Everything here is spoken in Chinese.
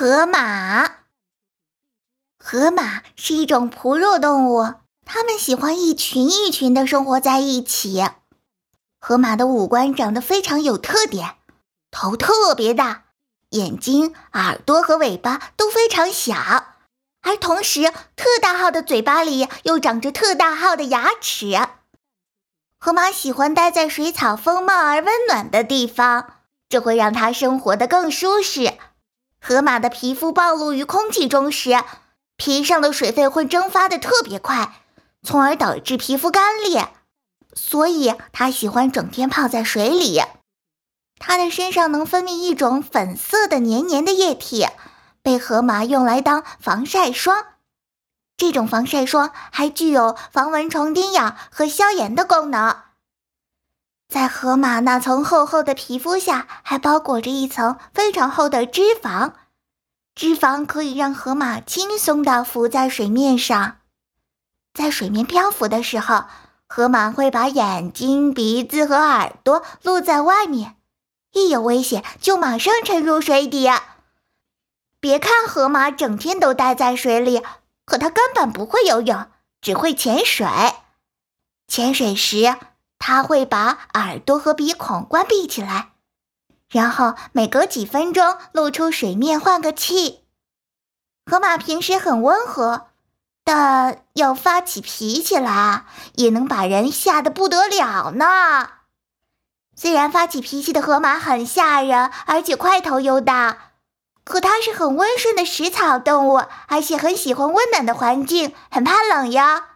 河马，河马是一种哺乳动物，它们喜欢一群一群的生活在一起。河马的五官长得非常有特点，头特别大，眼睛、耳朵和尾巴都非常小，而同时特大号的嘴巴里又长着特大号的牙齿。河马喜欢待在水草丰茂而温暖的地方，这会让它生活的更舒适。河马的皮肤暴露于空气中时，皮上的水分会蒸发的特别快，从而导致皮肤干裂。所以它喜欢整天泡在水里。它的身上能分泌一种粉色的黏黏的液体，被河马用来当防晒霜。这种防晒霜还具有防蚊虫叮咬和消炎的功能。在河马那层厚厚的皮肤下，还包裹着一层非常厚的脂肪。脂肪可以让河马轻松地浮在水面上。在水面漂浮的时候，河马会把眼睛、鼻子和耳朵露在外面，一有危险就马上沉入水底。别看河马整天都待在水里，可它根本不会游泳，只会潜水。潜水时，它会把耳朵和鼻孔关闭起来，然后每隔几分钟露出水面换个气。河马平时很温和，但要发起脾气来，也能把人吓得不得了呢。虽然发起脾气的河马很吓人，而且块头又大，可它是很温顺的食草动物，而且很喜欢温暖的环境，很怕冷呀。